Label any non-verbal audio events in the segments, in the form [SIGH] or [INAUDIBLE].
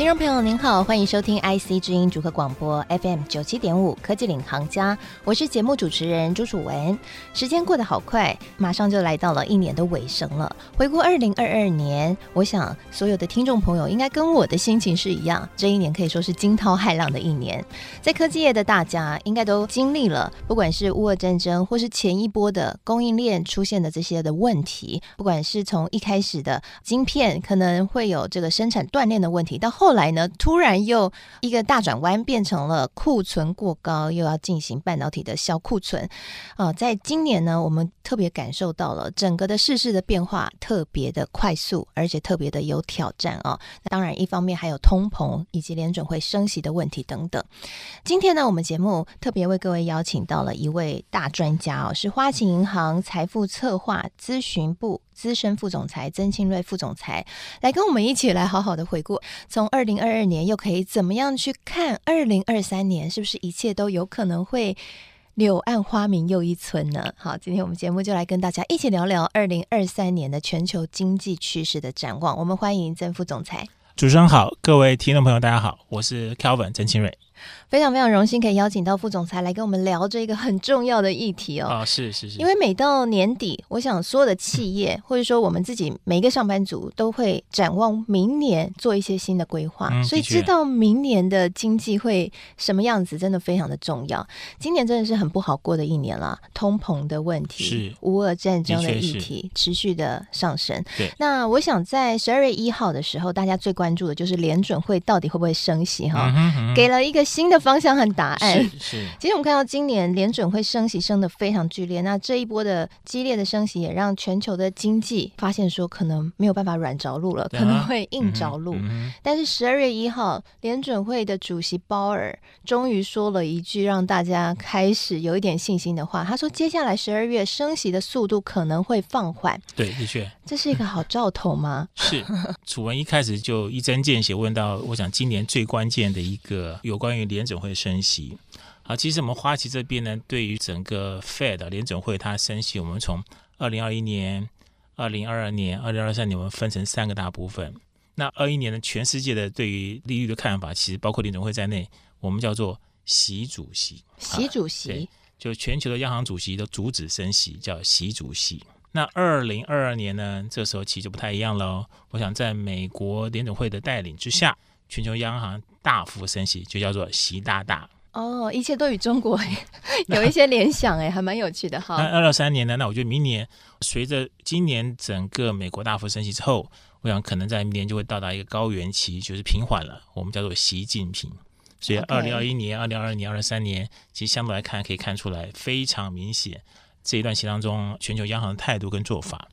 听众朋友您好，欢迎收听 IC 之音主客广播 FM 九七点五科技领航家，我是节目主持人朱楚文。时间过得好快，马上就来到了一年的尾声了。回顾二零二二年，我想所有的听众朋友应该跟我的心情是一样，这一年可以说是惊涛骇浪的一年。在科技业的大家应该都经历了，不管是乌俄战争，或是前一波的供应链出现的这些的问题，不管是从一开始的晶片可能会有这个生产断链的问题，到后后来呢，突然又一个大转弯，变成了库存过高，又要进行半导体的销库存。啊、呃，在今年呢，我们特别感受到了整个的世事的变化特别的快速，而且特别的有挑战啊。当然，一方面还有通膨以及联准会升息的问题等等。今天呢，我们节目特别为各位邀请到了一位大专家哦，是花旗银行财富策划咨询部。资深副总裁曾庆瑞副总裁来跟我们一起来好好的回顾，从二零二二年又可以怎么样去看二零二三年？是不是一切都有可能会柳暗花明又一村呢？好，今天我们节目就来跟大家一起聊聊二零二三年的全球经济趋势的展望。我们欢迎曾副总裁。主持人好，各位听众朋友大家好，我是 Calvin 曾庆瑞。非常非常荣幸可以邀请到副总裁来跟我们聊这个很重要的议题哦。啊，是是是。因为每到年底，[LAUGHS] 我想所有的企业、嗯、或者说我们自己每一个上班族都会展望明年，做一些新的规划。嗯、所以知道明年的经济会什么样子，真的非常的重要。今年真的是很不好过的一年了，通膨的问题，是乌俄战争的议题持续的上升。对。那我想在十二月一号的时候，大家最关注的就是联准会到底会不会升息哈、嗯嗯，给了一个。新的方向和答案是是，其实我们看到今年联准会升息升的非常剧烈，那这一波的激烈的升息也让全球的经济发现说可能没有办法软着陆了，可能会硬着陆。嗯、但是十二月一号，联准会的主席鲍尔终于说了一句让大家开始有一点信心的话，他说接下来十二月升息的速度可能会放缓。对，的确，这是一个好兆头吗？[LAUGHS] 是，楚文一开始就一针见血问到，我想今年最关键的一个有关于。联总会升息，啊，其实我们花旗这边呢，对于整个 Fed 联总会它升息，我们从二零二一年、二零二二年、二零二三年，我们分成三个大部分。那二一年呢，全世界的对于利率的看法，其实包括联总会在内，我们叫做习主席。习主席，对，就全球的央行主席都阻止升息，叫习主席。那二零二二年呢，这时候其实就不太一样喽。我想在美国联总会的带领之下。全球央行大幅升息，就叫做习大大哦。一切都与中国 [LAUGHS] 有一些联想，哎，还蛮有趣的哈。那二三年呢？那我觉得明年随着今年整个美国大幅升息之后，我想可能在明年就会到达一个高原期，就是平缓了。我们叫做习近平。所以二零二一年、二零二二年、二三年，其实相对来看可以看出来非常明显这一段期当中全球央行的态度跟做法。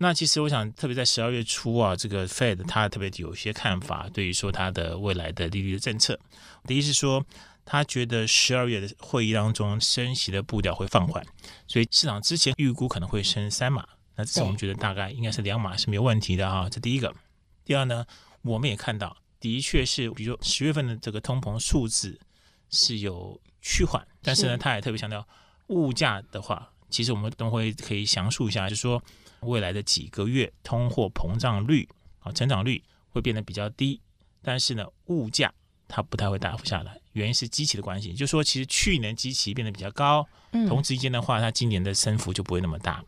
那其实我想，特别在十二月初啊，这个 Fed 它特别有些看法，对于说它的未来的利率的政策。第一是说，他觉得十二月的会议当中升息的步调会放缓，所以市场之前预估可能会升三码，那这次我们觉得大概应该是两码是没有问题的啊。这第一个。第二呢，我们也看到，的确是，比如说十月份的这个通膨数字是有趋缓，但是呢，他也特别强调物价的话，其实我们等会可以详述一下，就是说。未来的几个月，通货膨胀率啊，成长率会变得比较低，但是呢，物价它不太会大幅下来，原因是基期的关系。就是说，其实去年基期变得比较高，同时间的话，它今年的升幅就不会那么大。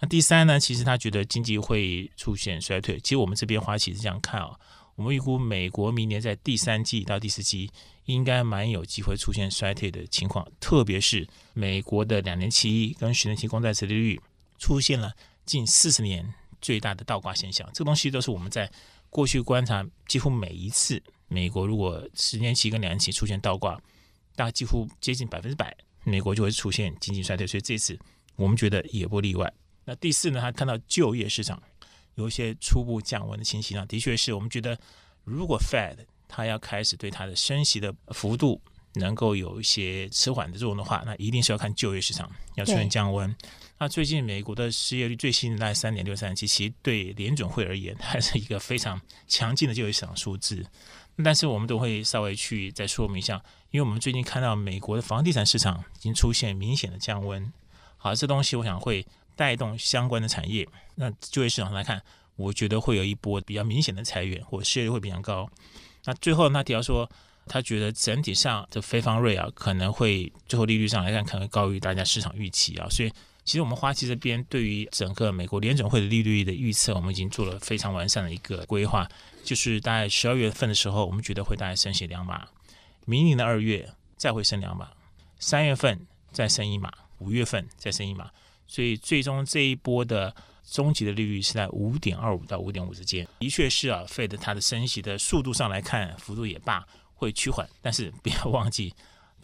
那第三呢，其实他觉得经济会出现衰退。其实我们这边花旗是这样看啊，我们预估美国明年在第三季到第四季应该蛮有机会出现衰退的情况，特别是美国的两年期跟十年期公债殖利率出现了。近四十年最大的倒挂现象，这个东西都是我们在过去观察，几乎每一次美国如果十年期跟两年期出现倒挂，大概几乎接近百分之百，美国就会出现经济衰退。所以这次我们觉得也不例外。那第四呢，他看到就业市场有一些初步降温的情形啊，的确是我们觉得，如果 Fed 它要开始对它的升息的幅度能够有一些迟缓的作用的话，那一定是要看就业市场要出现降温。那最近美国的失业率最新的大概三点六三七，其实对联准会而言还是一个非常强劲的就业市场数字。但是我们都会稍微去再说明一下，因为我们最近看到美国的房地产市场已经出现明显的降温。好，这东西我想会带动相关的产业。那就业市场上来看，我觉得会有一波比较明显的裁员，或失业率会比较高。那最后那提到说，他觉得整体上的非方瑞啊，可能会最后利率上来看，可能高于大家市场预期啊。所以其实我们花旗这边对于整个美国联准会的利率的预测，我们已经做了非常完善的一个规划。就是大概十二月份的时候，我们觉得会大概升息两码，明年的二月再会升两码，三月份再升一码，五月份再升一码。所以最终这一波的终极的利率是在五点二五到五点五之间。的确是啊，Fed 它的升息的速度上来看，幅度也罢，会趋缓，但是不要忘记，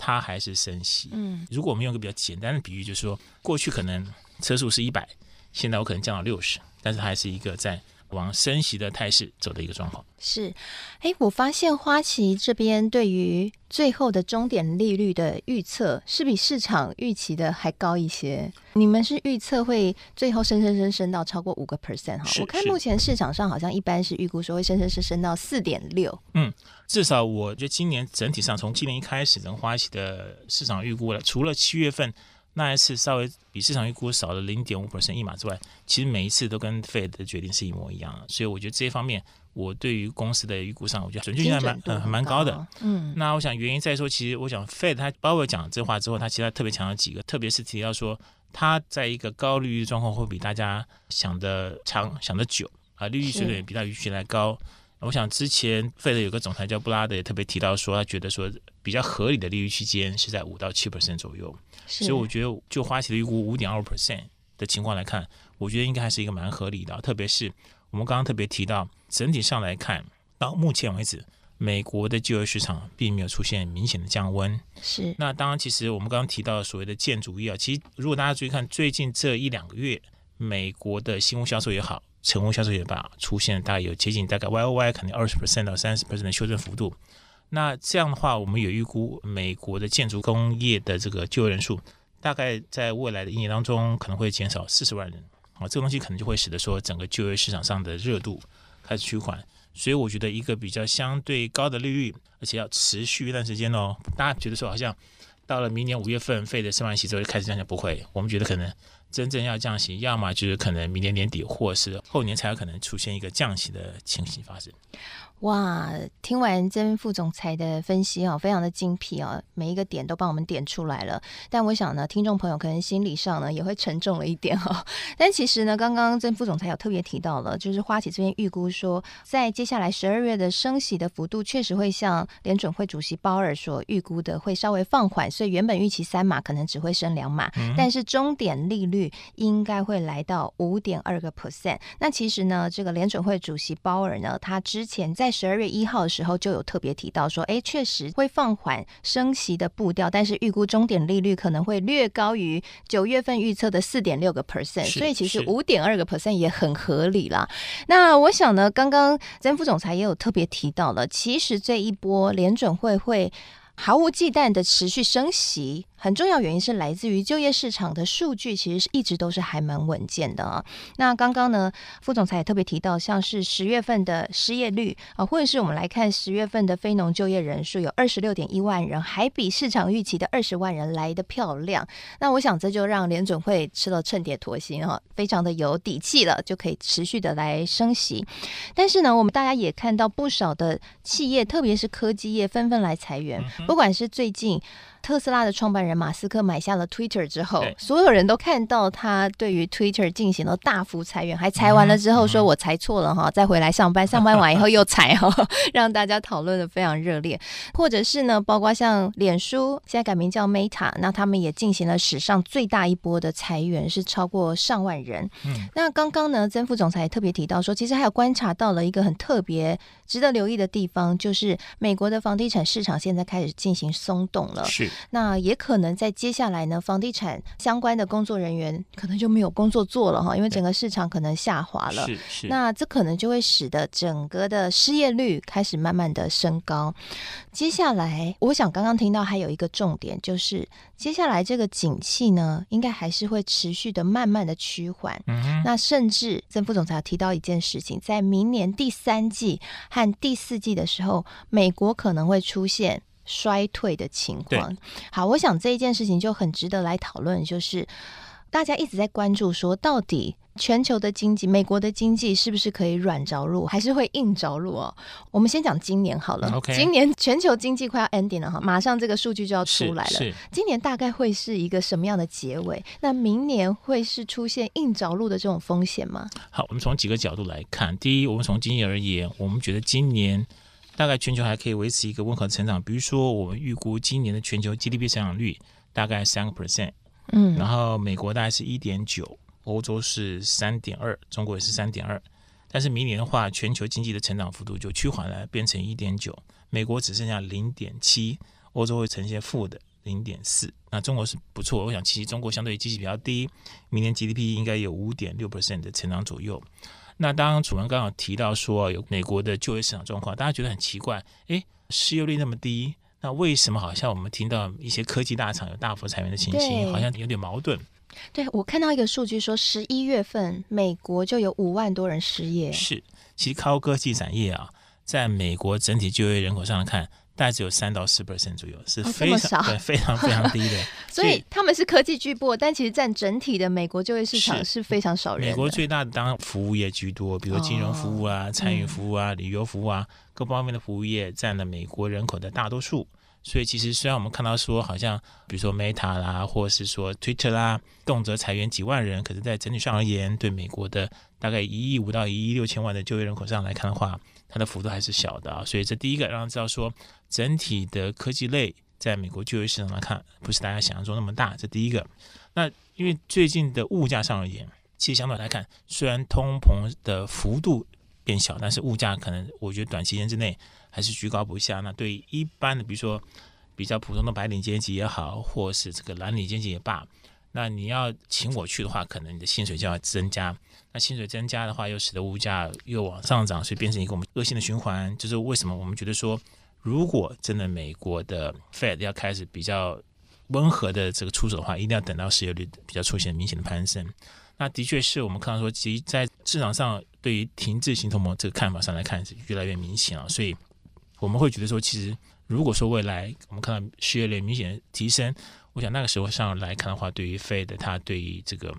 它还是升息。嗯，如果我们用一个比较简单的比喻，就是说过去可能车速是一百，现在我可能降到六十，但是它还是一个在。往升息的态势走的一个状况是，哎，我发现花旗这边对于最后的终点利率的预测是比市场预期的还高一些。你们是预测会最后升升升升到超过五个 percent 哈？我看目前市场上好像一般是预估说会升升升升到四点六。嗯，至少我觉得今年整体上从今年一开始，等花旗的市场预估了，除了七月份。那一次稍微比市场预估少了零点五 percent 一码之外，其实每一次都跟 Fed 的决定是一模一样的，所以我觉得这一方面，我对于公司的预估上，我觉得准确性还蛮嗯蛮高的。嗯，那我想原因在说，其实我想 Fed 他鲍威尔讲这话之后，他其实他特别强调几个，特别是提到说他在一个高利率状况会比大家想的长想的久啊，利率水准也比他预期来高。我想之前 Fed 有个总裁叫布拉德也特别提到说，他觉得说比较合理的利率区间是在五到七 percent 左右，所以我觉得就花旗的预估五点二 percent 的情况来看，我觉得应该还是一个蛮合理的。特别是我们刚刚特别提到，整体上来看，到目前为止，美国的就业市场并没有出现明显的降温。是。那当然，其实我们刚刚提到所谓的建筑业啊，其实如果大家注意看最近这一两个月，美国的新屋销售也好。成屋销售也罢，出现大概有接近大概 Y O Y 肯定二十 percent 到三十 percent 的修正幅度。那这样的话，我们有预估美国的建筑工业的这个就业人数，大概在未来的一年当中可能会减少四十万人。啊，这个东西可能就会使得说整个就业市场上的热度开始趋缓。所以我觉得一个比较相对高的利率，而且要持续一段时间哦。大家觉得说好像到了明年五月份费的升完息之后就开始降价，不会，我们觉得可能。真正要降息，要么就是可能明年年底，或是后年才有可能出现一个降息的情形发生。哇，听完曾副总裁的分析哦，非常的精辟哦，每一个点都帮我们点出来了。但我想呢，听众朋友可能心理上呢也会沉重了一点哈。[LAUGHS] 但其实呢，刚刚曾副总裁有特别提到了，就是花旗这边预估说，在接下来十二月的升息的幅度确实会像联准会主席鲍尔所预估的，会稍微放缓。所以原本预期三码可能只会升两码，嗯、但是终点利率应该会来到五点二个 percent。那其实呢，这个联准会主席鲍尔呢，他之前在十二月一号的时候就有特别提到说，哎，确实会放缓升息的步调，但是预估终点利率可能会略高于九月份预测的四点六个 percent，所以其实五点二个 percent 也很合理啦。那我想呢，刚刚曾副总裁也有特别提到了，其实这一波联准会会毫无忌惮的持续升息。很重要原因是来自于就业市场的数据，其实是一直都是还蛮稳健的啊。那刚刚呢，副总裁也特别提到，像是十月份的失业率啊，或者是我们来看十月份的非农就业人数有二十六点一万人，还比市场预期的二十万人来的漂亮。那我想这就让联准会吃了秤砣妥心哈，非常的有底气了，就可以持续的来升息。但是呢，我们大家也看到不少的企业，特别是科技业纷纷来裁员，不管是最近。特斯拉的创办人马斯克买下了 Twitter 之后，所有人都看到他对于 Twitter 进行了大幅裁员，还裁完了之后说：“我裁错了哈，再回来上班。[LAUGHS] ”上班完以后又裁哈，[LAUGHS] 让大家讨论的非常热烈。或者是呢，包括像脸书现在改名叫 Meta，那他们也进行了史上最大一波的裁员，是超过上万人。嗯，那刚刚呢，曾副总裁也特别提到说，其实还有观察到了一个很特别值得留意的地方就是，美国的房地产市场现在开始进行松动了。是，那也可能在接下来呢，房地产相关的工作人员可能就没有工作做了哈，因为整个市场可能下滑了。是是。那这可能就会使得整个的失业率开始慢慢的升高。接下来，我想刚刚听到还有一个重点，就是接下来这个景气呢，应该还是会持续的慢慢的趋缓。嗯，那甚至曾副总裁提到一件事情，在明年第三季和第四季的时候，美国可能会出现衰退的情况。好，我想这一件事情就很值得来讨论，就是大家一直在关注说，到底。全球的经济，美国的经济是不是可以软着陆，还是会硬着陆哦？我们先讲今年好了。Okay. 今年全球经济快要 ending 了哈，马上这个数据就要出来了。今年大概会是一个什么样的结尾？那明年会是出现硬着陆的这种风险吗？好，我们从几个角度来看。第一，我们从经济而言，我们觉得今年大概全球还可以维持一个温和成长。比如说，我们预估今年的全球 GDP 增长率大概三个 percent，嗯，然后美国大概是一点九。欧洲是三点二，中国也是三点二，但是明年的话，全球经济的成长幅度就趋缓了，变成一点九，美国只剩下零点七，欧洲会呈现负的零点四，那中国是不错，我想其实中国相对于经济比较低，明年 GDP 应该有五点六 percent 的成长左右。那当，楚文刚刚提到说有美国的就业市场状况，大家觉得很奇怪，诶，失业率那么低，那为什么好像我们听到一些科技大厂有大幅裁员的情形，好像有点矛盾？对，我看到一个数据说，十一月份美国就有五万多人失业。是，其实高科技产业啊，在美国整体就业人口上来看，大概只有三到四 percent 左右，是非常、哦、对非常非常低的。[LAUGHS] 所以他们是科技巨擘，但其实占整体的美国就业市场是非常少人。美国最大的当然服务业居多，比如金融服务啊、哦、餐饮服务啊、旅游服务啊，各方面的服务业占了美国人口的大多数。所以其实虽然我们看到说好像比如说 Meta 啦，或者是说 Twitter 啦，动辄裁员几万人，可是，在整体上而言，对美国的大概一亿五到一亿六千万的就业人口上来看的话，它的幅度还是小的啊。所以这第一个让人知道说，整体的科技类在美国就业市场来看，不是大家想象中那么大。这第一个。那因为最近的物价上而言，其实相对来看，虽然通膨的幅度变小，但是物价可能我觉得短期间之内。还是居高不下。那对一般的，比如说比较普通的白领阶级也好，或是这个蓝领阶级也罢，那你要请我去的话，可能你的薪水就要增加。那薪水增加的话，又使得物价又往上涨，所以变成一个我们恶性的循环。就是为什么我们觉得说，如果真的美国的 Fed 要开始比较温和的这个出手的话，一定要等到失业率比较出现明显的攀升。那的确是我们看到说，其实在市场上对于停滞性通膨这个看法上来看是越来越明显了，所以。我们会觉得说，其实如果说未来我们看到失业率明显提升，我想那个时候上来看的话，对于 Fed 它对于这个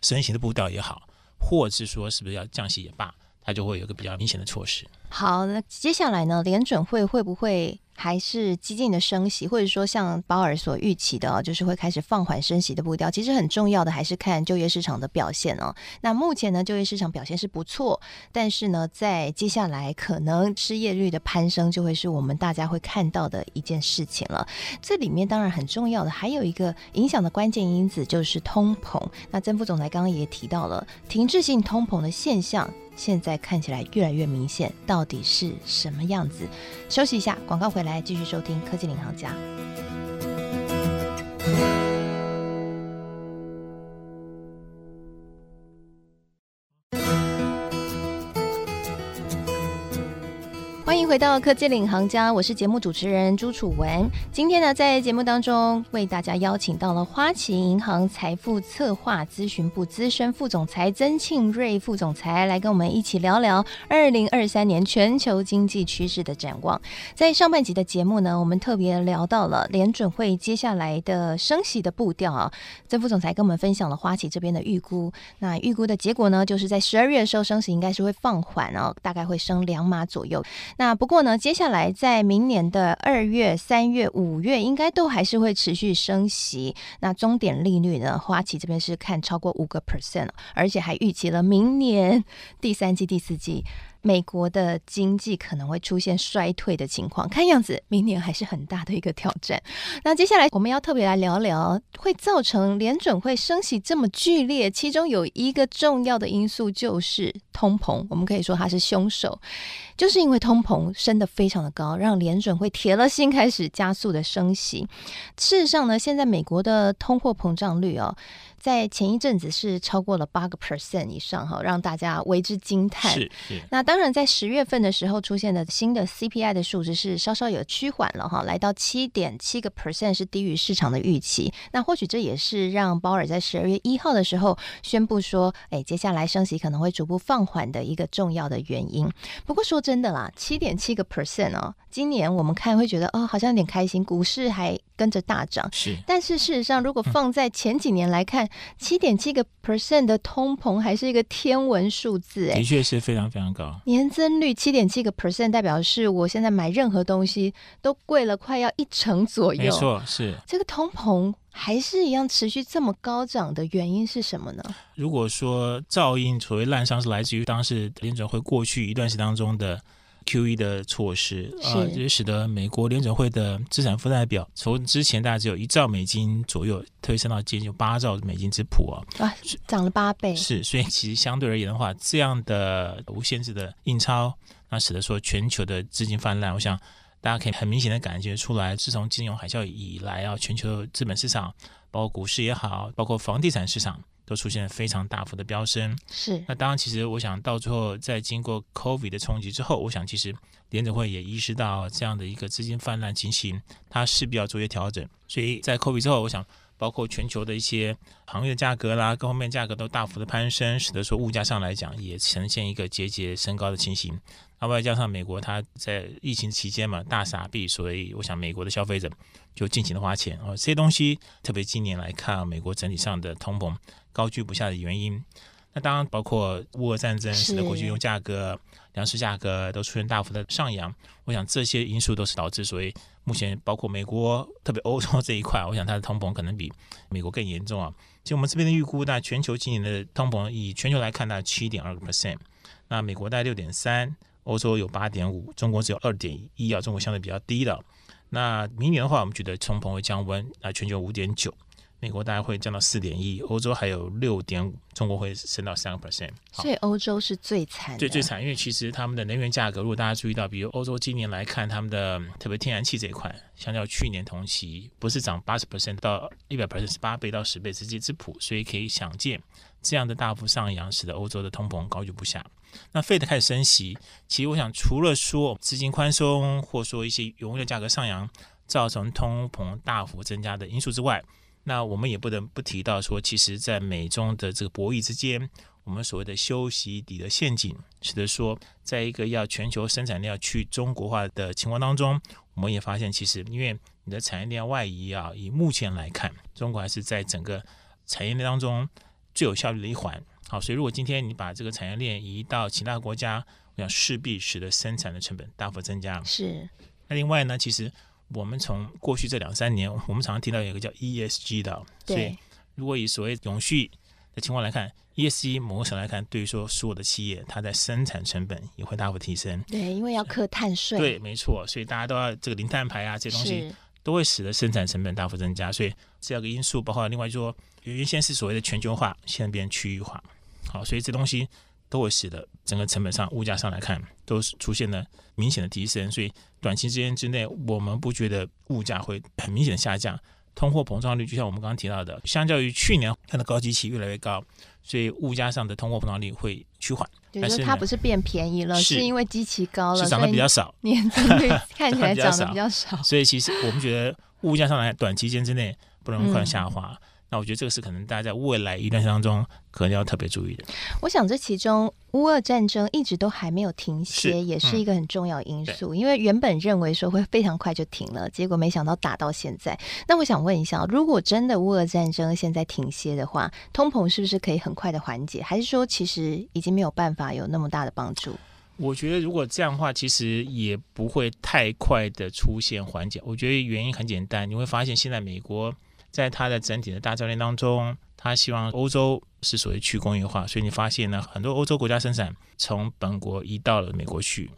升息的步调也好，或是说是不是要降息也罢，它就会有个比较明显的措施。好，那接下来呢，联准会会不会？还是激进的升息，或者说像鲍尔所预期的，就是会开始放缓升息的步调。其实很重要的还是看就业市场的表现哦。那目前呢，就业市场表现是不错，但是呢，在接下来可能失业率的攀升就会是我们大家会看到的一件事情了。这里面当然很重要的还有一个影响的关键因子就是通膨。那曾副总裁刚刚也提到了停滞性通膨的现象。现在看起来越来越明显，到底是什么样子？休息一下，广告回来继续收听《科技领航家》。回到科技领航家，我是节目主持人朱楚文。今天呢，在节目当中为大家邀请到了花旗银行财富策划咨询部资深副总裁曾庆瑞副总裁来跟我们一起聊聊二零二三年全球经济趋势的展望。在上半集的节目呢，我们特别聊到了联准会接下来的升息的步调啊。曾副总裁跟我们分享了花旗这边的预估，那预估的结果呢，就是在十二月的时候升息应该是会放缓哦，大概会升两码左右。那不过呢，接下来在明年的二月、三月、五月，应该都还是会持续升息。那终点利率呢？花旗这边是看超过五个 percent，而且还预期了明年第三季、第四季美国的经济可能会出现衰退的情况，看样子明年还是很大的一个挑战。那接下来我们要特别来聊聊，会造成联准会升息这么剧烈，其中有一个重要的因素就是通膨，我们可以说它是凶手，就是因为通膨升得非常的高，让联准会铁了心开始加速的升息。事实上呢，现在美国的通货膨胀率哦。在前一阵子是超过了八个 percent 以上哈，让大家为之惊叹。是是。那当然，在十月份的时候出现的新的 CPI 的数值是稍稍有趋缓了哈，来到七点七个 percent 是低于市场的预期。那或许这也是让鲍尔在十二月一号的时候宣布说，哎，接下来升息可能会逐步放缓的一个重要的原因。不过说真的啦，七点七个 percent 哦，今年我们看会觉得哦，好像有点开心，股市还跟着大涨。是。但是事实上，如果放在前几年来看，七点七个 percent 的通膨还是一个天文数字，哎，的确是非常非常高。年增率七点七个 percent，代表是我现在买任何东西都贵了，快要一成左右。没错，是这个通膨还是一样持续这么高涨的原因是什么呢？如果说噪音所谓滥伤是来自于当时联准会过去一段时间当中的。QE 的措施啊，呃，也使得美国联准会的资产负债表从之前大概只有一兆美金左右，推升到接近八兆美金之谱啊，啊，涨了八倍。是，所以其实相对而言的话，这样的无限制的印钞，那使得说全球的资金泛滥。我想大家可以很明显的感觉出来，自从金融海啸以来啊，全球资本市场，包括股市也好，包括房地产市场。都出现了非常大幅的飙升，是。那当然，其实我想到最后，在经过 COVID 的冲击之后，我想其实联准会也意识到这样的一个资金泛滥情形，它势必要做一些调整。所以在 COVID 之后，我想包括全球的一些行业的价格啦，各方面价格都大幅的攀升，使得说物价上来讲也呈现一个节节升高的情形。那外加上美国它在疫情期间嘛大傻逼，所以我想美国的消费者就尽情的花钱啊，这些东西特别今年来看，美国整体上的通膨。高居不下的原因，那当然包括乌俄战争使得国际原油价格、粮食价格都出现大幅的上扬。我想这些因素都是导致，所以目前包括美国，特别欧洲这一块，我想它的通膨可能比美国更严重啊。其实我们这边的预估，那全球今年的通膨以全球来看，大概七点二个 percent，那美国大概六点三，欧洲有八点五，中国只有二点一啊，中国相对比较低的。那明年的话，我们觉得通膨会降温，那全球五点九。美国大概会降到四点一，欧洲还有六点五，中国会升到三个 percent。所以欧洲是最惨，最最惨，因为其实他们的能源价格，如果大家注意到，比如欧洲今年来看，他们的特别天然气这一块，相较去年同期，不是涨八十 percent 到一百 percent，是八倍到十倍直接之谱，所以可以想见，这样的大幅上扬，使得欧洲的通膨高居不下。那 Fed 开始升息，其实我想，除了说资金宽松，或说一些原物料价格上扬，造成通膨大幅增加的因素之外，那我们也不能不提到说，其实，在美中的这个博弈之间，我们所谓的修息底的陷阱，使得说，在一个要全球生产量去中国化的情况当中，我们也发现，其实因为你的产业链外移啊，以目前来看，中国还是在整个产业链当中最有效率的一环。好，所以如果今天你把这个产业链移到其他国家，我想势必使得生产的成本大幅增加。是。那另外呢，其实。我们从过去这两三年，[LAUGHS] 我们常常听到有一个叫 ESG 的，所以如果以所谓永续的情况来看，ESG 某个程度来看，对于说所有的企业，它在生产成本也会大幅提升。对，因为要课碳税。对，没错，所以大家都要这个零碳排啊，这些东西都会使得生产成本大幅增加。所以这样个因素，包括另外说，原先是所谓的全球化，现在变区域化。好，所以这东西。都会使得整个成本上、物价上来看，都是出现了明显的提升。所以短期之间之内，我们不觉得物价会很明显的下降。通货膨胀率就像我们刚刚提到的，相较于去年它的高基期越来越高，所以物价上的通货膨胀率会趋缓。但是它不是变便宜了，是，是因为基期高了，是涨 [LAUGHS] 得比较少，年增率看起来涨得比较少。所以其实我们觉得物价上来短期间之内不能快下滑。嗯那我觉得这个是可能大家在未来一段时间当中可能要特别注意的。我想这其中乌俄战争一直都还没有停歇，是也是一个很重要因素。嗯、因为原本认为说会非常快就停了，结果没想到打到现在。那我想问一下，如果真的乌俄战争现在停歇的话，通膨是不是可以很快的缓解？还是说其实已经没有办法有那么大的帮助？我觉得如果这样的话，其实也不会太快的出现缓解。我觉得原因很简单，你会发现现在美国。在它的整体的大教练当中，他希望欧洲是所谓去工业化，所以你发现呢，很多欧洲国家生产从本国移到了美国去。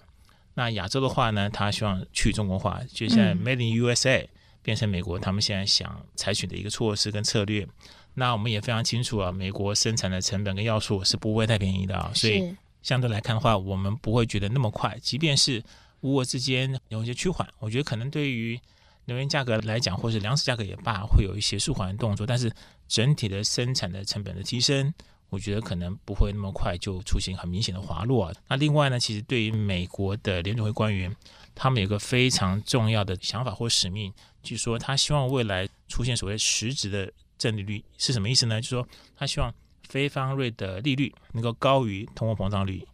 那亚洲的话呢，他希望去中国化，就像 Made in USA 变成美国，他们现在想采取的一个措施跟策略。那我们也非常清楚啊，美国生产的成本跟要素是不会太便宜的啊，所以相对来看的话，我们不会觉得那么快。即便是乌俄之间有一些趋缓，我觉得可能对于能源价格来讲，或是粮食价格也罢，会有一些舒缓的动作。但是整体的生产的成本的提升，我觉得可能不会那么快就出现很明显的滑落。那另外呢，其实对于美国的联准会官员，他们有个非常重要的想法或使命，就是说他希望未来出现所谓实质的。正利率是什么意思呢？就是说，他希望非方瑞的利率能够高于通货膨胀率。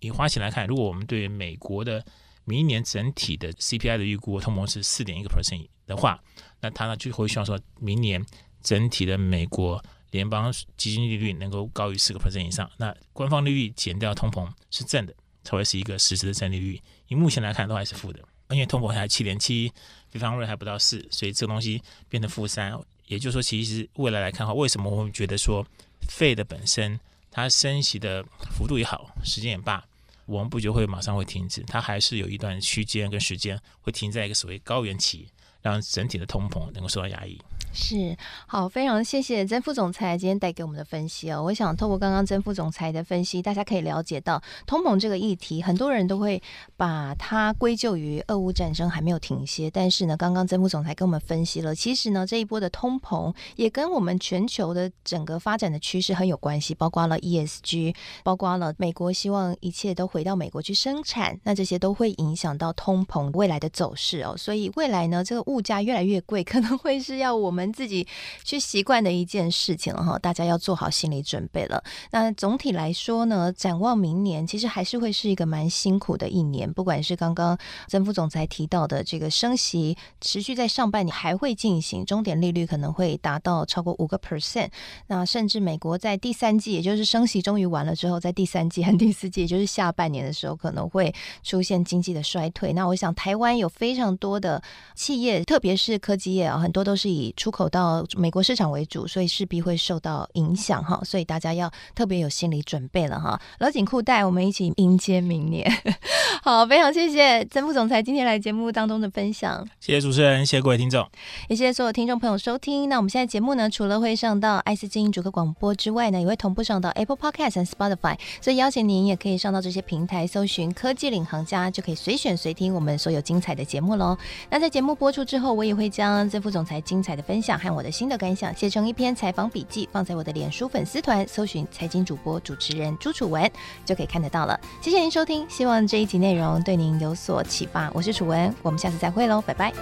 以花钱来看，如果我们对美国的明年整体的 CPI 的预估通膨是四点一个 percent 的话，那他呢就会希望说明年整体的美国联邦基金利率能够高于四个 percent 以上。那官方利率减掉通膨是正的，才会是一个实质的正利率。以目前来看，都还是负的，因为通膨还七点七，非方瑞还不到四，所以这个东西变成负三。也就是说，其实未来来看的话，为什么我们觉得说费的本身它升息的幅度也好，时间也罢，我们不觉会马上会停止，它还是有一段区间跟时间会停在一个所谓高原期，让整体的通膨能够受到压抑。是好，非常谢谢曾副总裁今天带给我们的分析哦。我想透过刚刚曾副总裁的分析，大家可以了解到通膨这个议题，很多人都会把它归咎于俄乌战争还没有停歇。但是呢，刚刚曾副总裁跟我们分析了，其实呢这一波的通膨也跟我们全球的整个发展的趋势很有关系，包括了 ESG，包括了美国希望一切都回到美国去生产，那这些都会影响到通膨未来的走势哦。所以未来呢，这个物价越来越贵，可能会是要我们。自己去习惯的一件事情了哈，大家要做好心理准备了。那总体来说呢，展望明年，其实还是会是一个蛮辛苦的一年。不管是刚刚曾副总裁提到的这个升息持续在上半年还会进行，终点利率可能会达到超过五个 percent。那甚至美国在第三季，也就是升息终于完了之后，在第三季和第四季，也就是下半年的时候，可能会出现经济的衰退。那我想台湾有非常多的企业，特别是科技业啊，很多都是以口到美国市场为主，所以势必会受到影响哈，所以大家要特别有心理准备了哈，老紧裤带，我们一起迎接明年。[LAUGHS] 好，非常谢谢曾副总裁今天来节目当中的分享，谢谢主持人，谢谢各位听众，也谢谢所有听众朋友收听。那我们现在节目呢，除了会上到爱思之音主客广播之外呢，也会同步上到 Apple Podcast 和 Spotify，所以邀请您也可以上到这些平台搜寻科技领航家，就可以随选随听我们所有精彩的节目喽。那在节目播出之后，我也会将曾副总裁精彩的分分享。和我的新的感想写成一篇采访笔记，放在我的脸书粉丝团，搜寻财经主播主持人朱楚文，就可以看得到了。谢谢您收听，希望这一集内容对您有所启发。我是楚文，我们下次再会喽，拜拜。